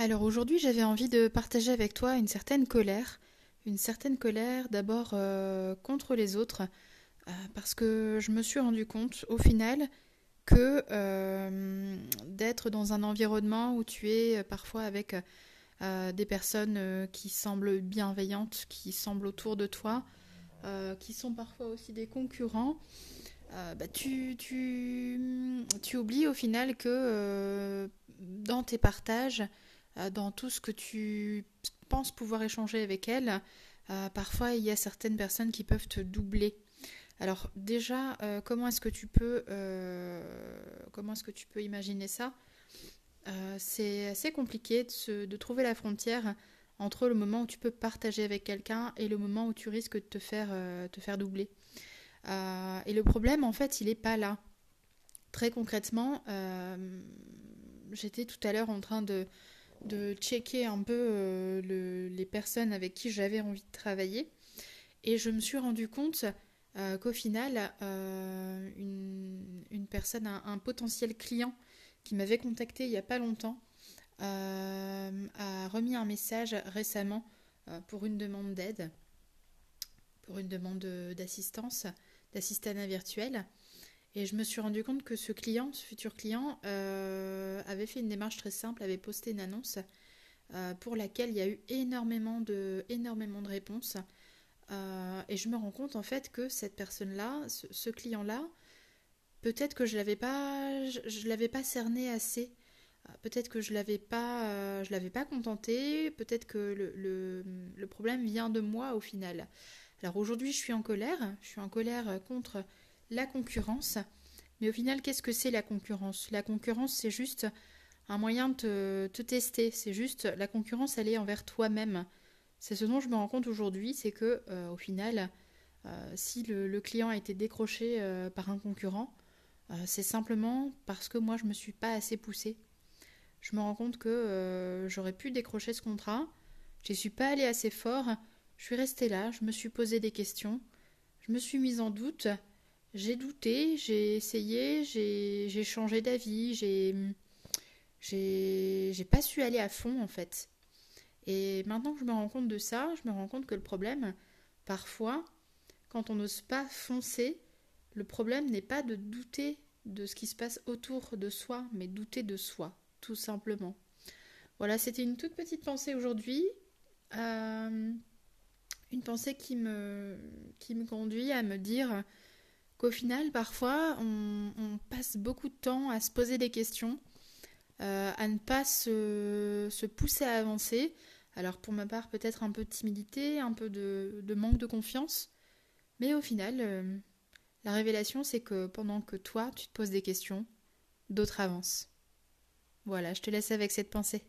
Alors aujourd'hui, j'avais envie de partager avec toi une certaine colère. Une certaine colère d'abord euh, contre les autres, euh, parce que je me suis rendu compte au final que euh, d'être dans un environnement où tu es parfois avec des personnes qui semblent bienveillantes, qui semblent autour de toi, qui sont parfois aussi des concurrents, bah, tu, oublies au final que dans tes partages, dans tout ce que tu penses pouvoir échanger avec elle, euh, parfois il y a certaines personnes qui peuvent te doubler. Alors déjà, euh, comment est-ce que tu peux, comment est-ce que tu peux imaginer ça? C'est assez compliqué de, trouver la frontière entre le moment où tu peux partager avec quelqu'un et le moment où tu risques de te faire, te faire doubler. et le problème, en fait, il n'est pas là. Très concrètement, j'étais tout à l'heure en train de, de checker un peu euh, les personnes avec qui j'avais envie de travailler. Et je me suis rendu compte euh, qu'au final, euh, une, personne, un, potentiel client qui m'avait contacté il n'y a pas longtemps, a remis un message récemment pour une demande d'aide, pour une demande d'assistance, d'assistanat virtuel. Et je me suis rendu compte que ce client, ce futur client, euh, avait fait une démarche très simple, avait posté une annonce euh, pour laquelle il y a eu énormément de, énormément de réponses. Euh, et je me rends compte en fait que cette personne-là, ce, client-là, peut-être que je l'avais pas, je, l'avais pas cerné assez. Peut-être que je l'avais pas, je l'avais pas contenté. Peut-être que le, le, le problème vient de moi au final. Alors aujourd'hui, je suis en colère. Je suis en colère contre la concurrence. Mais au final, qu'est-ce que c'est la concurrence? La concurrence, c'est juste un moyen de te, tester. C'est juste la concurrence, elle est envers toi-même. C'est ce dont je me rends compte aujourd'hui, c'est que euh, au final, euh, si le, client a été décroché euh, par un concurrent, c'est simplement parce que moi je me suis pas assez poussée. Je me rends compte que j'aurais pu décrocher ce contrat, je suis pas allée assez fort, je suis restée là, je me suis posé des questions, je me suis mise en doute, j'ai douté, j'ai essayé, j'ai changé d'avis, j'ai pas su aller à fond en fait. Et maintenant que je me rends compte de ça, je me rends compte que le problème, parfois, quand on n'ose pas foncer, le problème n'est pas de douter de ce qui se passe autour de soi, mais douter de soi, tout simplement. Voilà, c'était une toute petite pensée aujourd'hui. Euh, une pensée qui me, qui me conduit à me dire qu'au final, parfois, on, passe beaucoup de temps à se poser des questions, euh, à ne pas se, pousser à avancer. Alors pour ma part, peut-être un peu de timidité, un peu de, manque de confiance. Mais au final, euh, la révélation, c'est que pendant que toi, tu te poses des questions, d'autres avancent. Voilà, je te laisse avec cette pensée.